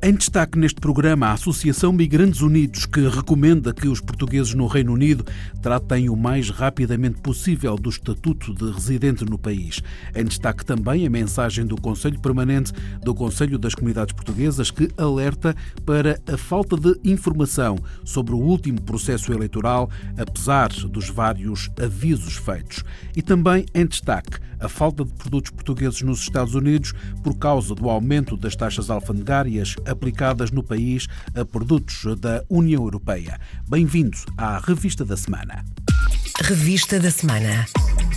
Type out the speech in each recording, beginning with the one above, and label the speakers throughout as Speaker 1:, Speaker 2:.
Speaker 1: Em destaque neste programa, a Associação Migrantes Unidos, que recomenda que os portugueses no Reino Unido tratem o mais rapidamente possível do estatuto de residente no país. Em destaque também a mensagem do Conselho Permanente do Conselho das Comunidades Portuguesas, que alerta para a falta de informação sobre o último processo eleitoral, apesar dos vários avisos feitos. E também em destaque a falta de produtos portugueses nos Estados Unidos por causa do aumento das taxas alfandegárias aplicadas no país a produtos da União Europeia. Bem-vindos à Revista da Semana.
Speaker 2: Revista da Semana.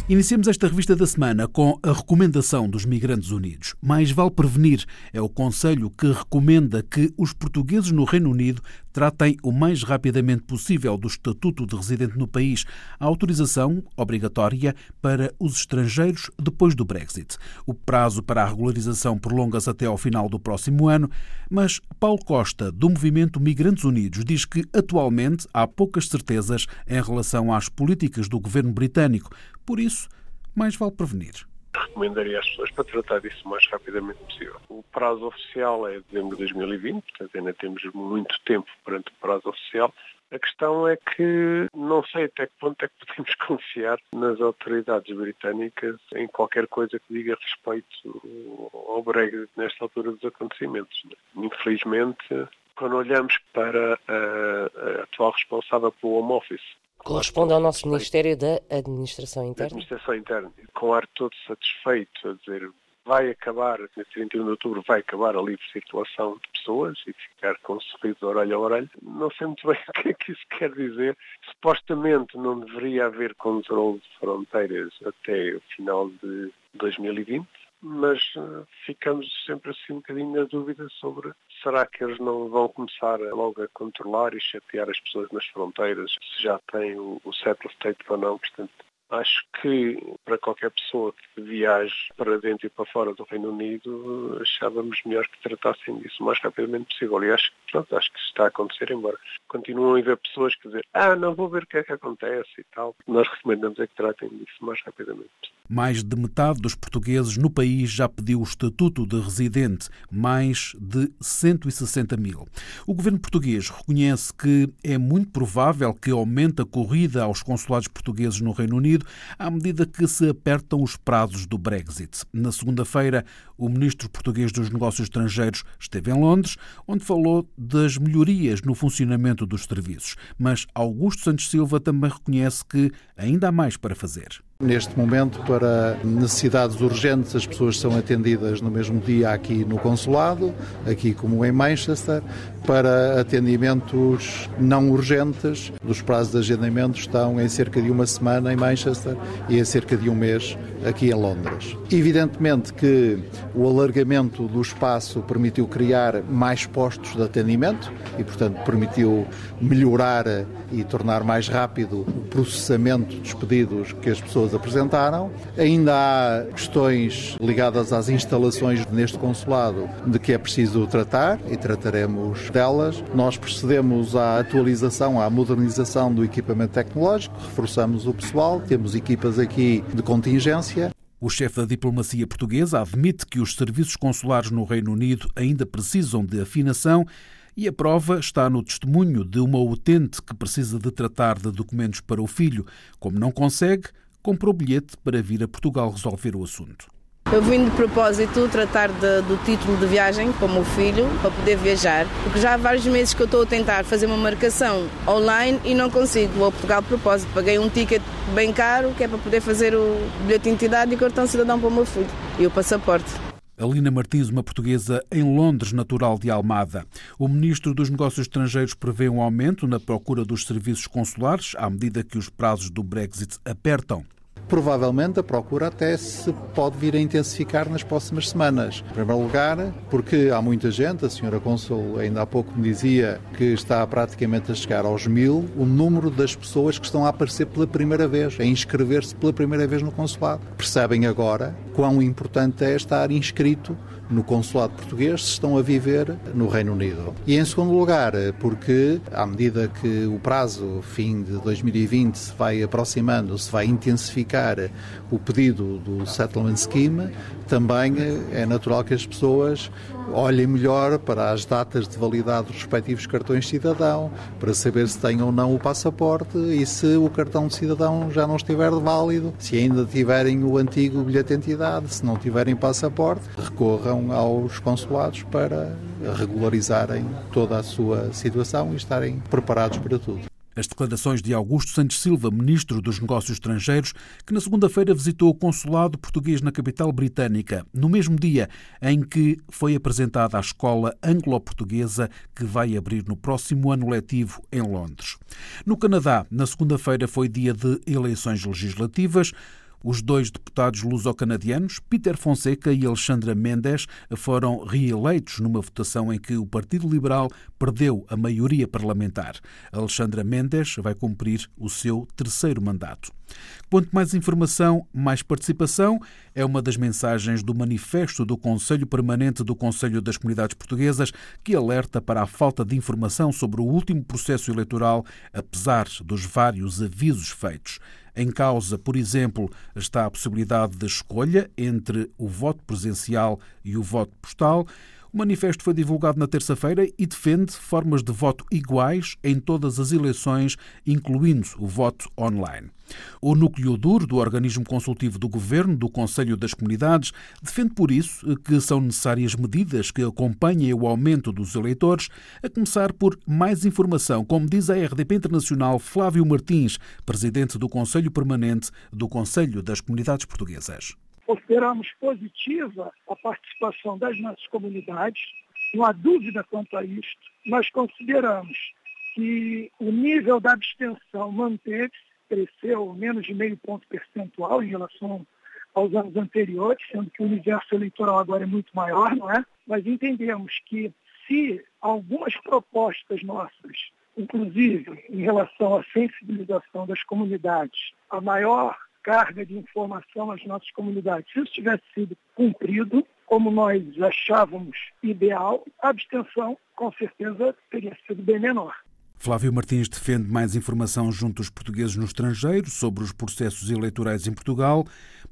Speaker 1: Iniciemos esta revista da semana com a recomendação dos Migrantes Unidos. Mais vale prevenir é o conselho que recomenda que os portugueses no Reino Unido tratem o mais rapidamente possível do estatuto de residente no país, a autorização obrigatória para os estrangeiros depois do Brexit. O prazo para a regularização prolonga-se até ao final do próximo ano, mas Paulo Costa, do movimento Migrantes Unidos, diz que atualmente há poucas certezas em relação às políticas do governo britânico. Por isso, mais vale prevenir
Speaker 3: recomendaria às pessoas para tratar disso o mais rapidamente possível. O prazo oficial é dezembro de 2020, portanto ainda temos muito tempo perante o prazo oficial. A questão é que não sei até que ponto é que podemos confiar nas autoridades britânicas em qualquer coisa que diga respeito ao Brexit nesta altura dos acontecimentos. Infelizmente, quando olhamos para a, a atual responsável pelo Home Office,
Speaker 4: Corresponde ao nosso Ministério da Administração Interna.
Speaker 3: Administração Interna. Com ar todo satisfeito a dizer vai acabar, no 31 de outubro vai acabar a livre circulação de pessoas e ficar com um sorriso de orelha a orelha. Não sei muito bem o que é que isso quer dizer. Supostamente não deveria haver controle de fronteiras até o final de 2020 mas uh, ficamos sempre assim um bocadinho na dúvida sobre será que eles não vão começar logo a controlar e chatear as pessoas nas fronteiras, se já têm o, o settle state ou não. Portanto, acho que para qualquer pessoa que viaje para dentro e para fora do Reino Unido, achávamos melhor que tratassem disso o mais rapidamente possível. E acho, pronto, acho que está a acontecer, embora continuam a haver pessoas que dizem ah, não vou ver o que é que acontece e tal. Nós recomendamos é que tratem disso o mais rapidamente possível.
Speaker 1: Mais de metade dos portugueses no país já pediu o estatuto de residente, mais de 160 mil. O governo português reconhece que é muito provável que aumente a corrida aos consulados portugueses no Reino Unido à medida que se apertam os prazos do Brexit. Na segunda-feira, o ministro português dos Negócios Estrangeiros esteve em Londres, onde falou das melhorias no funcionamento dos serviços. Mas Augusto Santos Silva também reconhece que ainda há mais para fazer.
Speaker 5: Neste momento, para necessidades urgentes, as pessoas são atendidas no mesmo dia aqui no consulado, aqui como em Manchester. Para atendimentos não urgentes, os prazos de agendamento estão em cerca de uma semana em Manchester e em cerca de um mês aqui em Londres. Evidentemente que o alargamento do espaço permitiu criar mais postos de atendimento e, portanto, permitiu melhorar e tornar mais rápido o processamento dos pedidos que as pessoas apresentaram. Ainda há questões ligadas às instalações neste consulado de que é preciso tratar e trataremos delas. Nós procedemos à atualização, à modernização do equipamento tecnológico, reforçamos o pessoal, temos equipas aqui de contingência.
Speaker 1: O chefe da diplomacia portuguesa admite que os serviços consulares no Reino Unido ainda precisam de afinação e a prova está no testemunho de uma utente que precisa de tratar de documentos para o filho. Como não consegue, comprou bilhete para vir a Portugal resolver o assunto.
Speaker 6: Eu vim de propósito tratar de, do título de viagem para o meu filho, para poder viajar, porque já há vários meses que eu estou a tentar fazer uma marcação online e não consigo. Vou a Portugal de propósito. Paguei um ticket bem caro, que é para poder fazer o bilhete de identidade e cartão cidadão para o meu filho e o passaporte.
Speaker 1: Alina Martins, uma portuguesa em Londres, natural de Almada. O ministro dos Negócios Estrangeiros prevê um aumento na procura dos serviços consulares à medida que os prazos do Brexit apertam
Speaker 5: provavelmente a procura até se pode vir a intensificar nas próximas semanas. Em primeiro lugar, porque há muita gente, a senhora Consul ainda há pouco me dizia que está praticamente a chegar aos mil, o número das pessoas que estão a aparecer pela primeira vez, a inscrever-se pela primeira vez no consulado. Percebem agora quão importante é estar inscrito no consulado português se estão a viver no Reino Unido. E em segundo lugar, porque à medida que o prazo fim de 2020 se vai aproximando, se vai intensificar o pedido do Settlement Scheme, também é natural que as pessoas olhem melhor para as datas de validade dos respectivos cartões cidadão, para saber se têm ou não o passaporte e se o cartão de cidadão já não estiver válido, se ainda tiverem o antigo bilhete de identidade, se não tiverem passaporte, recorram aos consulados para regularizarem toda a sua situação e estarem preparados para tudo.
Speaker 1: As declarações de Augusto Santos Silva, ministro dos Negócios Estrangeiros, que na segunda-feira visitou o consulado português na capital britânica, no mesmo dia em que foi apresentada a escola anglo-portuguesa que vai abrir no próximo ano letivo em Londres. No Canadá, na segunda-feira foi dia de eleições legislativas. Os dois deputados luso-canadianos, Peter Fonseca e Alexandra Mendes, foram reeleitos numa votação em que o Partido Liberal perdeu a maioria parlamentar. Alexandra Mendes vai cumprir o seu terceiro mandato. Quanto mais informação, mais participação é uma das mensagens do manifesto do Conselho Permanente do Conselho das Comunidades Portuguesas, que alerta para a falta de informação sobre o último processo eleitoral, apesar dos vários avisos feitos. Em causa, por exemplo, está a possibilidade de escolha entre o voto presencial e o voto postal. O manifesto foi divulgado na terça-feira e defende formas de voto iguais em todas as eleições, incluindo o voto online. O núcleo duro do organismo consultivo do Governo, do Conselho das Comunidades, defende por isso que são necessárias medidas que acompanhem o aumento dos eleitores, a começar por mais informação, como diz a RDP Internacional Flávio Martins, presidente do Conselho Permanente do Conselho das Comunidades Portuguesas
Speaker 7: consideramos positiva a participação das nossas comunidades, não há dúvida quanto a isto. Nós consideramos que o nível da abstenção manteve-se, cresceu menos de meio ponto percentual em relação aos anos anteriores, sendo que o universo eleitoral agora é muito maior, não é? Mas entendemos que se algumas propostas nossas, inclusive em relação à sensibilização das comunidades, a maior carga de informação às nossas comunidades. Se isso tivesse sido cumprido, como nós achávamos ideal, a abstenção, com certeza, teria sido bem menor.
Speaker 1: Flávio Martins defende mais informação junto dos portugueses no estrangeiro sobre os processos eleitorais em Portugal.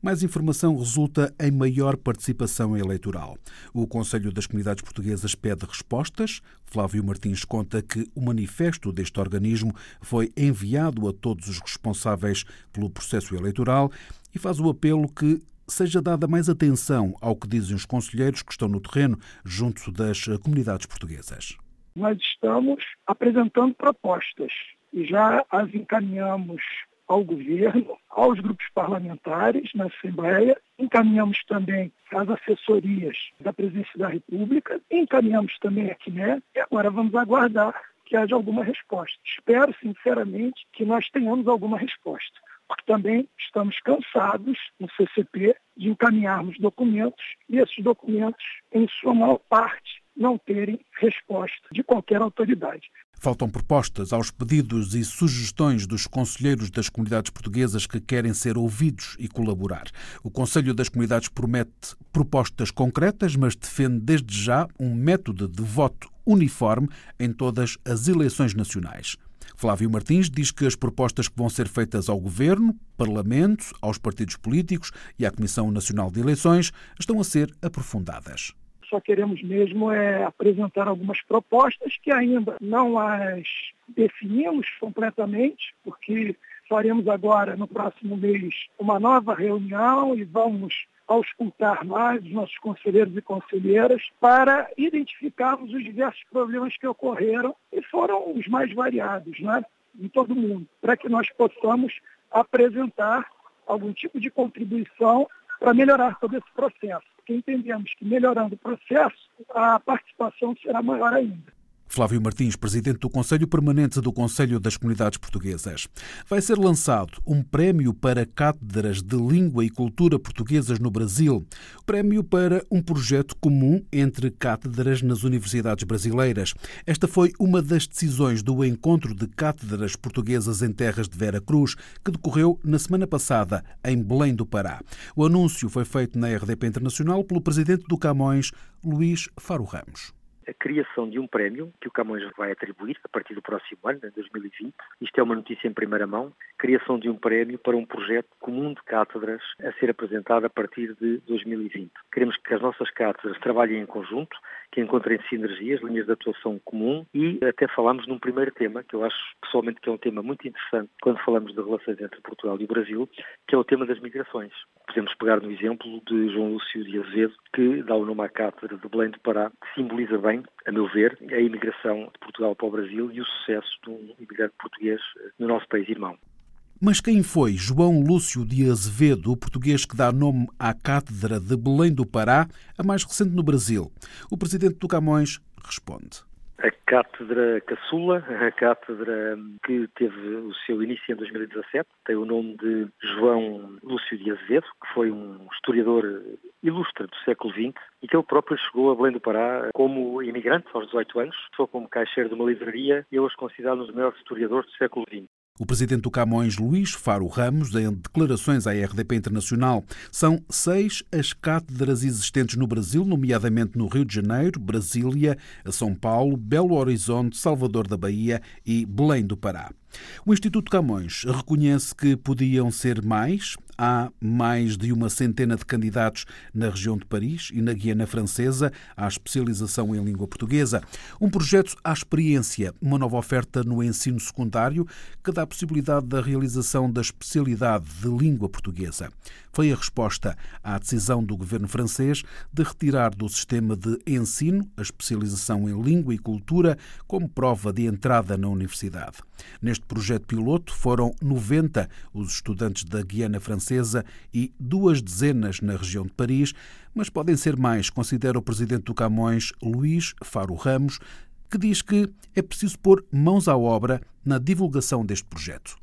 Speaker 1: Mais informação resulta em maior participação eleitoral. O Conselho das Comunidades Portuguesas pede respostas. Flávio Martins conta que o manifesto deste organismo foi enviado a todos os responsáveis pelo processo eleitoral e faz o apelo que seja dada mais atenção ao que dizem os conselheiros que estão no terreno junto das comunidades portuguesas
Speaker 7: nós estamos apresentando propostas e já as encaminhamos ao governo, aos grupos parlamentares na Assembleia, encaminhamos também às assessorias da Presidência da República, encaminhamos também aqui, né? E agora vamos aguardar que haja alguma resposta. Espero, sinceramente, que nós tenhamos alguma resposta, porque também estamos cansados no CCP de encaminharmos documentos e esses documentos, em sua maior parte, não terem resposta de qualquer autoridade.
Speaker 1: Faltam propostas aos pedidos e sugestões dos conselheiros das comunidades portuguesas que querem ser ouvidos e colaborar. O Conselho das Comunidades promete propostas concretas, mas defende desde já um método de voto uniforme em todas as eleições nacionais. Flávio Martins diz que as propostas que vão ser feitas ao Governo, Parlamento, aos partidos políticos e à Comissão Nacional de Eleições estão a ser aprofundadas
Speaker 7: só queremos mesmo é apresentar algumas propostas que ainda não as definimos completamente, porque faremos agora, no próximo mês, uma nova reunião e vamos auscultar mais os nossos conselheiros e conselheiras para identificarmos os diversos problemas que ocorreram e foram os mais variados, né, em todo o mundo, para que nós possamos apresentar algum tipo de contribuição para melhorar todo esse processo, porque entendemos que melhorando o processo, a participação será maior ainda.
Speaker 1: Flávio Martins, presidente do Conselho Permanente do Conselho das Comunidades Portuguesas. Vai ser lançado um prémio para cátedras de língua e cultura portuguesas no Brasil. Prémio para um projeto comum entre cátedras nas universidades brasileiras. Esta foi uma das decisões do encontro de cátedras portuguesas em terras de Vera Cruz, que decorreu na semana passada em Belém do Pará. O anúncio foi feito na RDP Internacional pelo presidente do Camões, Luís Faro Ramos
Speaker 8: a criação de um prémio que o Camões vai atribuir a partir do próximo ano, em 2020. Isto é uma notícia em primeira mão. Criação de um prémio para um projeto comum de cátedras a ser apresentado a partir de 2020. Queremos que as nossas cátedras trabalhem em conjunto, que encontrem sinergias, linhas de atuação comum e até falamos num primeiro tema, que eu acho pessoalmente que é um tema muito interessante quando falamos de relações entre Portugal e o Brasil, que é o tema das migrações. Podemos pegar no exemplo de João Lúcio de Azevedo, que dá o nome à cátedra de Belém de Pará, que simboliza bem a meu ver, a imigração de Portugal para o Brasil e o sucesso de um imigrante português eh, no nosso país irmão.
Speaker 1: Mas quem foi João Lúcio de Azevedo, o português que dá nome à Cátedra de Belém do Pará, a mais recente no Brasil? O presidente do Camões responde.
Speaker 8: A cátedra caçula, a cátedra que teve o seu início em 2017, tem o nome de João Lúcio de Azevedo, que foi um historiador ilustre do século XX e que ele próprio chegou a Belém do Pará como imigrante aos 18 anos, foi como caixeiro de uma livraria e hoje considerado um dos maiores historiadores do século XX.
Speaker 1: O presidente do Camões, Luís Faro Ramos, em declarações à RDP Internacional, são seis as cátedras existentes no Brasil, nomeadamente no Rio de Janeiro, Brasília, São Paulo, Belo Horizonte, Salvador da Bahia e Belém do Pará. O Instituto Camões reconhece que podiam ser mais. Há mais de uma centena de candidatos na região de Paris e na Guiana Francesa à especialização em língua portuguesa. Um projeto à experiência, uma nova oferta no ensino secundário que dá a possibilidade da realização da especialidade de língua portuguesa. Foi a resposta à decisão do governo francês de retirar do sistema de ensino a especialização em língua e cultura como prova de entrada na universidade. Neste projeto piloto foram 90 os estudantes da Guiana Francesa e duas dezenas na região de Paris, mas podem ser mais, considera o presidente do Camões, Luís Faro Ramos, que diz que é preciso pôr mãos à obra na divulgação deste projeto.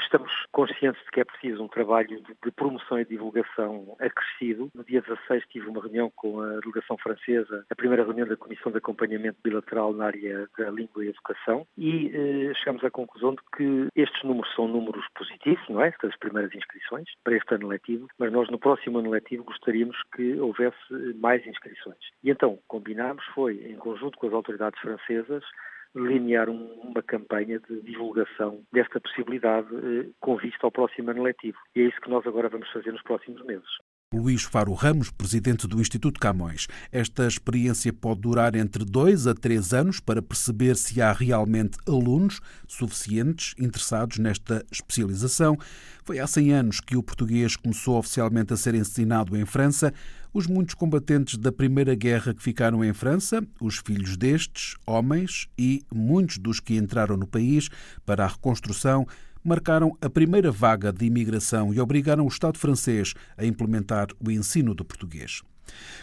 Speaker 8: Estamos conscientes de que é preciso um trabalho de, promoção e divulgação acrescido. No dia 16 tive uma reunião com a delegação francesa, a primeira reunião da Comissão de Acompanhamento Bilateral na área da Língua e Educação, e eh, chegamos à conclusão de que estes números são números positivos, não é? Estas primeiras inscrições para este ano letivo, mas nós no próximo ano letivo gostaríamos que houvesse mais inscrições. E então, combinámos foi, em conjunto com as autoridades francesas, delinear uma campanha de divulgação desta possibilidade eh, com vista ao próximo ano letivo. E é isso que nós agora vamos fazer nos próximos meses.
Speaker 1: Luís Faro Ramos, presidente do Instituto Camões. Esta experiência pode durar entre dois a três anos para perceber se há realmente alunos suficientes interessados nesta especialização. Foi há 100 anos que o português começou oficialmente a ser ensinado em França. Os muitos combatentes da Primeira Guerra que ficaram em França, os filhos destes, homens e muitos dos que entraram no país para a reconstrução marcaram a primeira vaga de imigração e obrigaram o Estado francês a implementar o ensino do português.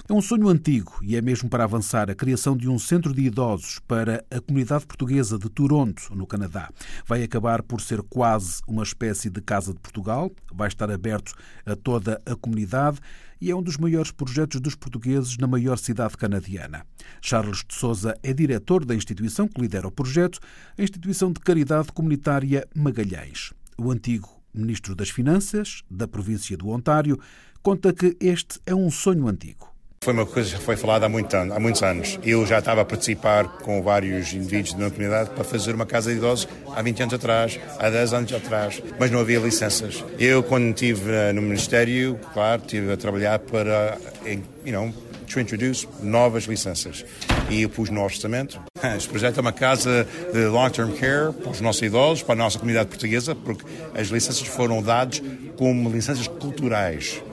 Speaker 1: É um sonho antigo e é mesmo para avançar a criação de um centro de idosos para a comunidade portuguesa de Toronto, no Canadá. Vai acabar por ser quase uma espécie de Casa de Portugal, vai estar aberto a toda a comunidade e é um dos maiores projetos dos portugueses na maior cidade canadiana. Charles de Souza é diretor da instituição que lidera o projeto, a Instituição de Caridade Comunitária Magalhães. O antigo ministro das Finanças da província do Ontário conta que este é um sonho antigo.
Speaker 9: Foi uma coisa que foi falada há, muito, há muitos anos. Eu já estava a participar com vários indivíduos da minha comunidade para fazer uma casa de idosos há 20 anos atrás, há 10 anos atrás, mas não havia licenças. Eu, quando estive eh, no Ministério, claro, estive a trabalhar para, you know, to introduce novas licenças. E eu pus no orçamento. Este projeto é uma casa de long-term care para os nossos idosos, para a nossa comunidade portuguesa, porque as licenças foram dadas como licenças culturais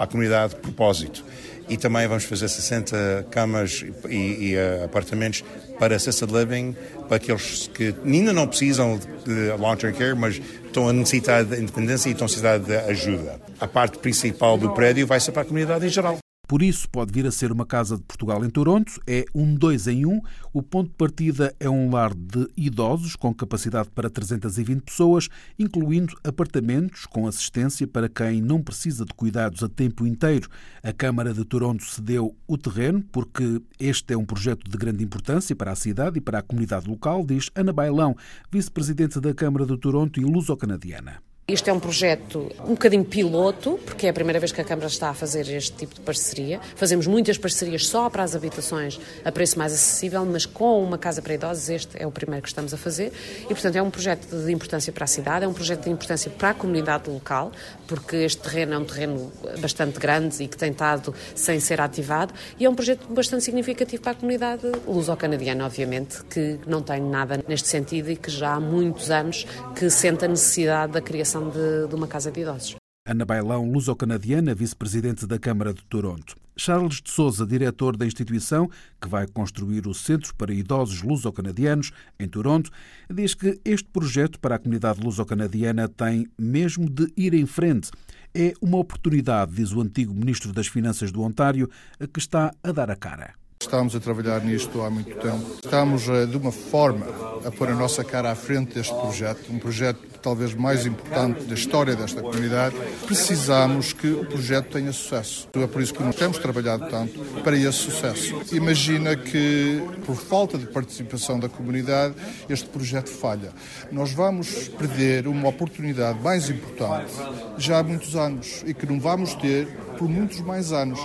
Speaker 9: para a comunidade de propósito. E também vamos fazer 60 camas e, e uh, apartamentos para assisted living, para aqueles que ainda não precisam de long-term care, mas estão a necessitar de independência e estão a necessitar de ajuda. A parte principal do prédio vai ser para a comunidade em geral.
Speaker 1: Por isso, pode vir a ser uma Casa de Portugal em Toronto. É um dois em um. O ponto de partida é um lar de idosos com capacidade para 320 pessoas, incluindo apartamentos com assistência para quem não precisa de cuidados a tempo inteiro. A Câmara de Toronto cedeu o terreno porque este é um projeto de grande importância para a cidade e para a comunidade local, diz Ana Bailão, vice-presidente da Câmara de Toronto e luso-canadiana.
Speaker 4: Isto é um projeto um bocadinho piloto, porque é a primeira vez que a Câmara está a fazer este tipo de parceria. Fazemos muitas parcerias só para as habitações a preço mais acessível, mas com uma casa para idosos, este é o primeiro que estamos a fazer. E, portanto, é um projeto de importância para a cidade, é um projeto de importância para a comunidade local, porque este terreno é um terreno bastante grande e que tem estado sem ser ativado, e é um projeto bastante significativo para a comunidade luso-canadiana, obviamente, que não tem nada neste sentido e que já há muitos anos que sente a necessidade da criação de, de uma casa de idosos.
Speaker 1: Ana Bailão, luso-canadiana, vice-presidente da Câmara de Toronto. Charles de Souza, diretor da instituição que vai construir o Centro para Idosos Luso-Canadianos em Toronto, diz que este projeto para a comunidade luso-canadiana tem mesmo de ir em frente. É uma oportunidade, diz o antigo ministro das Finanças do Ontário, que está a dar a cara.
Speaker 10: Estamos a trabalhar nisto há muito tempo. Estamos, eh, de uma forma, a pôr a nossa cara à frente deste projeto, um projeto talvez mais importante da história desta comunidade. Precisamos que o projeto tenha sucesso. É por isso que nós temos trabalhado tanto para esse sucesso. Imagina que, por falta de participação da comunidade, este projeto falha. Nós vamos perder uma oportunidade mais importante já há muitos anos e que não vamos ter por muitos mais anos.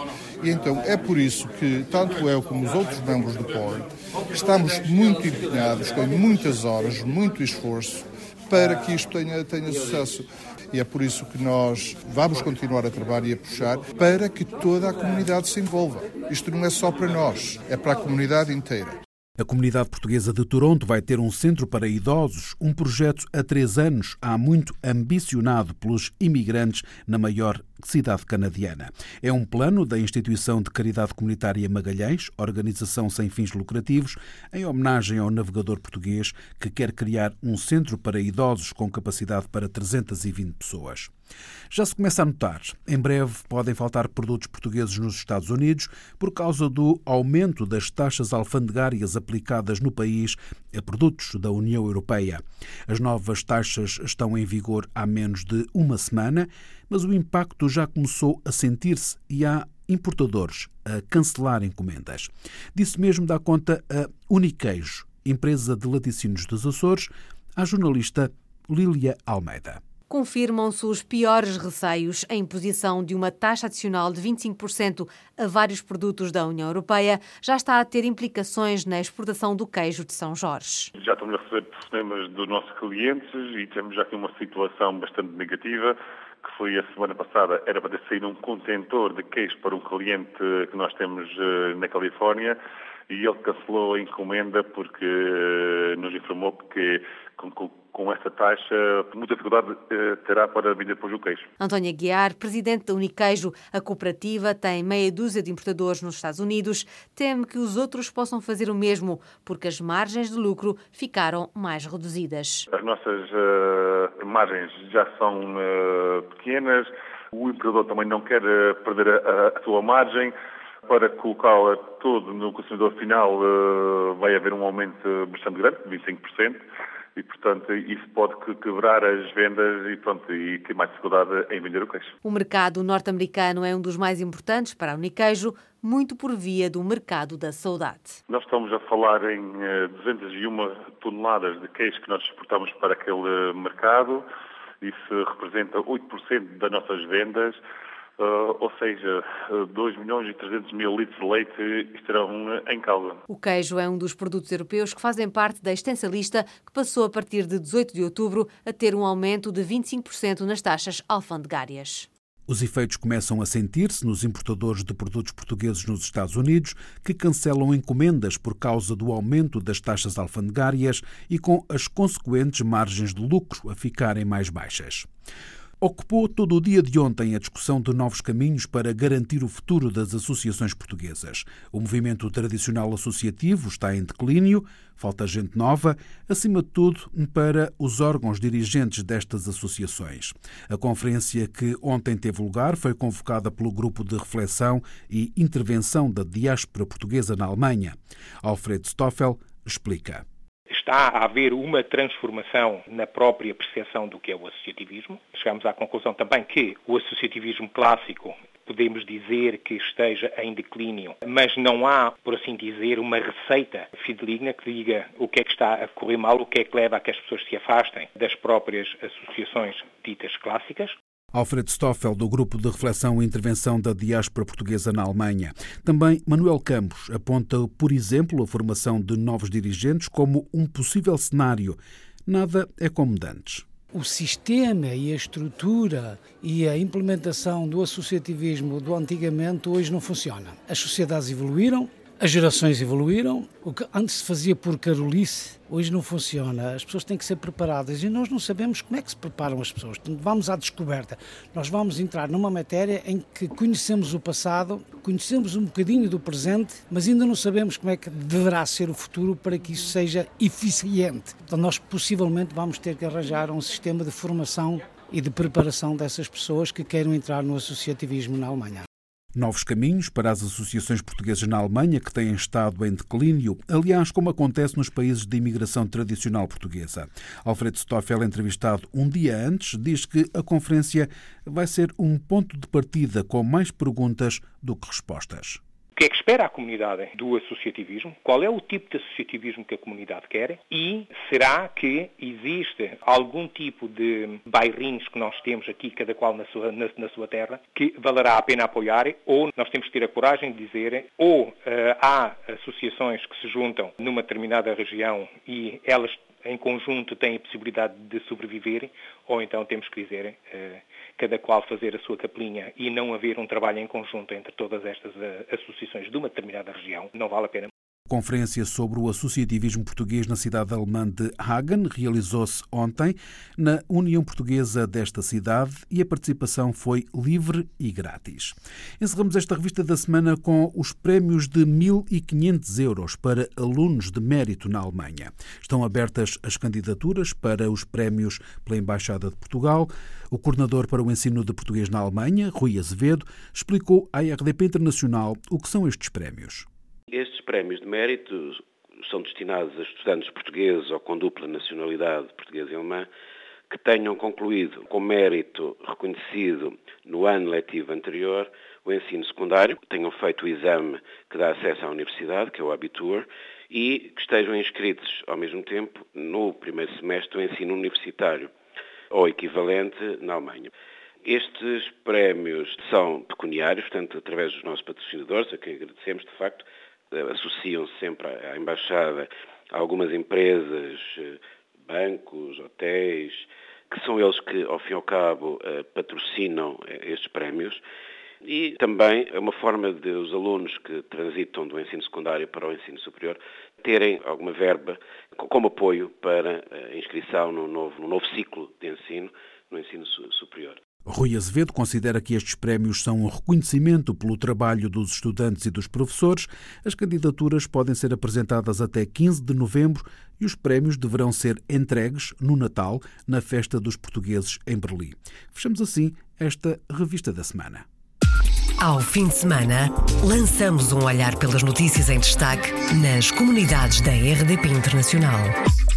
Speaker 10: E então é por isso que, tanto eu como os outros membros do POR, estamos muito empenhados, com muitas horas, muito esforço, para que isto tenha, tenha sucesso. E é por isso que nós vamos continuar a trabalhar e a puxar para que toda a comunidade se envolva. Isto não é só para nós, é para a comunidade inteira.
Speaker 1: A comunidade portuguesa de Toronto vai ter um centro para idosos, um projeto há três anos, há muito ambicionado pelos imigrantes na maior cidade canadiana. É um plano da Instituição de Caridade Comunitária Magalhães, organização sem fins lucrativos, em homenagem ao navegador português que quer criar um centro para idosos com capacidade para 320 pessoas. Já se começa a notar. Em breve podem faltar produtos portugueses nos Estados Unidos por causa do aumento das taxas alfandegárias aplicadas no país a produtos da União Europeia. As novas taxas estão em vigor há menos de uma semana, mas o impacto já começou a sentir-se e há importadores a cancelar encomendas. Disso mesmo dá conta a Uniqueijo, empresa de laticínios dos Açores, à jornalista Lília Almeida
Speaker 11: confirmam-se os piores receios. A imposição de uma taxa adicional de 25% a vários produtos da União Europeia já está a ter implicações na exportação do queijo de São Jorge.
Speaker 12: Já estamos a receber problemas dos nossos clientes e temos já aqui uma situação bastante negativa que foi a semana passada, era para saído um contentor de queijo para um cliente que nós temos eh, na Califórnia e ele cancelou a encomenda porque eh, nos informou que com, com, essa taxa muita dificuldade eh, terá para vender depois o queijo.
Speaker 11: António Aguiar, presidente da Uniqueijo, a cooperativa tem meia dúzia de importadores nos Estados Unidos, teme que os outros possam fazer o mesmo porque as margens de lucro ficaram mais reduzidas.
Speaker 12: As nossas uh, margens já são uh, pequenas, o importador também não quer perder a, a sua margem para colocá-la todo no consumidor final vai haver um aumento bastante grande, de 25%, e portanto isso pode quebrar as vendas e, pronto, e ter mais dificuldade em vender o queijo.
Speaker 11: O mercado norte-americano é um dos mais importantes para a Uniqueijo, muito por via do mercado da saudade.
Speaker 12: Nós estamos a falar em 201 eh, toneladas de queijo que nós exportamos para aquele mercado, isso representa 8% das nossas vendas. Uh, ou seja, 2 milhões e 300 mil litros de leite estarão em causa.
Speaker 11: O queijo é um dos produtos europeus que fazem parte da extensa lista que passou a partir de 18 de outubro a ter um aumento de 25% nas taxas alfandegárias.
Speaker 1: Os efeitos começam a sentir-se nos importadores de produtos portugueses nos Estados Unidos, que cancelam encomendas por causa do aumento das taxas alfandegárias e com as consequentes margens de lucro a ficarem mais baixas. Ocupou todo o dia de ontem a discussão de novos caminhos para garantir o futuro das associações portuguesas. O movimento tradicional associativo está em declínio, falta gente nova, acima de tudo para os órgãos dirigentes destas associações. A conferência que ontem teve lugar foi convocada pelo Grupo de Reflexão e Intervenção da Diáspora Portuguesa na Alemanha. Alfred Stoffel explica
Speaker 13: está a haver uma transformação na própria percepção do que é o associativismo. Chegamos à conclusão também que o associativismo clássico podemos dizer que esteja em declínio, mas não há, por assim dizer, uma receita fideligna que diga o que é que está a correr mal, o que é que leva a que as pessoas se afastem das próprias associações ditas clássicas.
Speaker 1: Alfred Stoffel, do Grupo de Reflexão e Intervenção da Diáspora Portuguesa na Alemanha. Também Manuel Campos aponta, por exemplo, a formação de novos dirigentes como um possível cenário. Nada é como dantes
Speaker 14: o sistema e a estrutura e a implementação do associativismo do antigamente hoje não funciona. As sociedades evoluíram, as gerações evoluíram, o que antes se fazia por carolice, hoje não funciona. As pessoas têm que ser preparadas e nós não sabemos como é que se preparam as pessoas. Vamos à descoberta. Nós vamos entrar numa matéria em que conhecemos o passado, conhecemos um bocadinho do presente, mas ainda não sabemos como é que deverá ser o futuro para que isso seja eficiente. Então, nós possivelmente vamos ter que arranjar um sistema de formação e de preparação dessas pessoas que queiram entrar no associativismo na Alemanha.
Speaker 1: Novos caminhos para as associações portuguesas na Alemanha que têm estado em declínio, aliás, como acontece nos países de imigração tradicional portuguesa. Alfredo Stoffel, entrevistado um dia antes, diz que a conferência vai ser um ponto de partida com mais perguntas do que respostas.
Speaker 13: O que é que espera a comunidade do associativismo? Qual é o tipo de associativismo que a comunidade quer? E será que existe algum tipo de bairrinhos que nós temos aqui, cada qual na sua, na, na sua terra, que valerá a pena apoiar? Ou nós temos que ter a coragem de dizer, ou uh, há associações que se juntam numa determinada região e elas em conjunto têm a possibilidade de sobreviver, ou então temos que dizer uh, cada qual fazer a sua capelinha e não haver um trabalho em conjunto entre todas estas uh, associações de uma determinada região, não vale a pena.
Speaker 1: Conferência sobre o associativismo português na cidade alemã de Hagen realizou-se ontem na União Portuguesa desta cidade e a participação foi livre e grátis. Encerramos esta revista da semana com os prémios de 1.500 euros para alunos de mérito na Alemanha. Estão abertas as candidaturas para os prémios pela Embaixada de Portugal. O coordenador para o ensino de português na Alemanha, Rui Azevedo, explicou à RDP Internacional o que são estes prémios.
Speaker 15: Estes prémios de mérito são destinados a estudantes portugueses ou com dupla nacionalidade portuguesa e alemã que tenham concluído com mérito reconhecido no ano letivo anterior o ensino secundário, tenham feito o exame que dá acesso à universidade, que é o Abitur, e que estejam inscritos ao mesmo tempo no primeiro semestre do ensino universitário ou equivalente na Alemanha. Estes prémios são pecuniários, portanto, através dos nossos patrocinadores, a quem agradecemos, de facto, associam-se sempre à Embaixada algumas empresas, eh, bancos, hotéis, que são eles que, ao fim e ao cabo, eh, patrocinam eh, estes prémios. E também é uma forma de os alunos que transitam do ensino secundário para o ensino superior terem alguma verba como apoio para a inscrição no novo, no novo ciclo de ensino, no ensino superior.
Speaker 1: Rui Azevedo considera que estes prémios são um reconhecimento pelo trabalho dos estudantes e dos professores. As candidaturas podem ser apresentadas até 15 de novembro e os prémios deverão ser entregues no Natal, na Festa dos Portugueses em Berlim. Fechamos assim esta revista da semana.
Speaker 2: Ao fim de semana, lançamos um olhar pelas notícias em destaque nas comunidades da RDP Internacional.